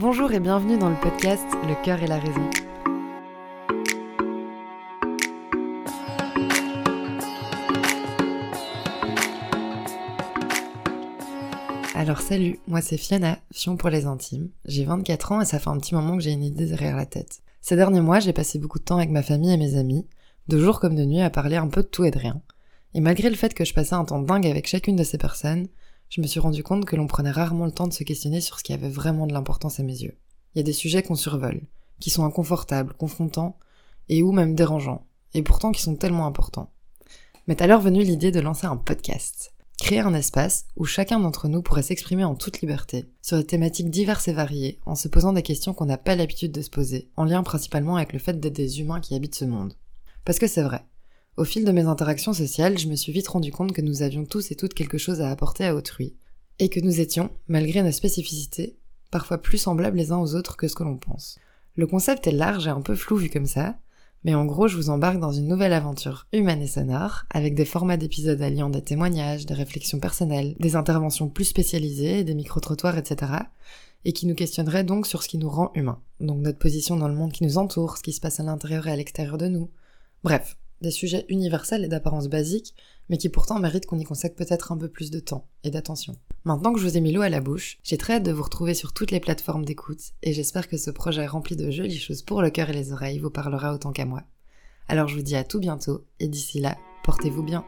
Bonjour et bienvenue dans le podcast Le cœur et la raison. Alors salut, moi c'est Fiona, Fion pour les intimes. J'ai 24 ans et ça fait un petit moment que j'ai une idée derrière la tête. Ces derniers mois, j'ai passé beaucoup de temps avec ma famille et mes amis, de jour comme de nuit à parler un peu de tout et de rien. Et malgré le fait que je passais un temps dingue avec chacune de ces personnes, je me suis rendu compte que l'on prenait rarement le temps de se questionner sur ce qui avait vraiment de l'importance à mes yeux. Il y a des sujets qu'on survole, qui sont inconfortables, confrontants, et ou même dérangeants, et pourtant qui sont tellement importants. M'est alors venue l'idée de lancer un podcast. Créer un espace où chacun d'entre nous pourrait s'exprimer en toute liberté, sur des thématiques diverses et variées, en se posant des questions qu'on n'a pas l'habitude de se poser, en lien principalement avec le fait d'être des humains qui habitent ce monde. Parce que c'est vrai, au fil de mes interactions sociales, je me suis vite rendu compte que nous avions tous et toutes quelque chose à apporter à autrui, et que nous étions, malgré nos spécificités, parfois plus semblables les uns aux autres que ce que l'on pense. Le concept est large et un peu flou vu comme ça, mais en gros je vous embarque dans une nouvelle aventure humaine et sonore, avec des formats d'épisodes alliant des témoignages, des réflexions personnelles, des interventions plus spécialisées, des micro-trottoirs, etc., et qui nous questionnerait donc sur ce qui nous rend humains, donc notre position dans le monde qui nous entoure, ce qui se passe à l'intérieur et à l'extérieur de nous. Bref, des sujets universels et d'apparence basique, mais qui pourtant méritent qu'on y consacre peut-être un peu plus de temps et d'attention. Maintenant que je vous ai mis l'eau à la bouche, j'ai très hâte de vous retrouver sur toutes les plateformes d'écoute, et j'espère que ce projet rempli de jolies choses pour le cœur et les oreilles vous parlera autant qu'à moi. Alors je vous dis à tout bientôt, et d'ici là, portez-vous bien.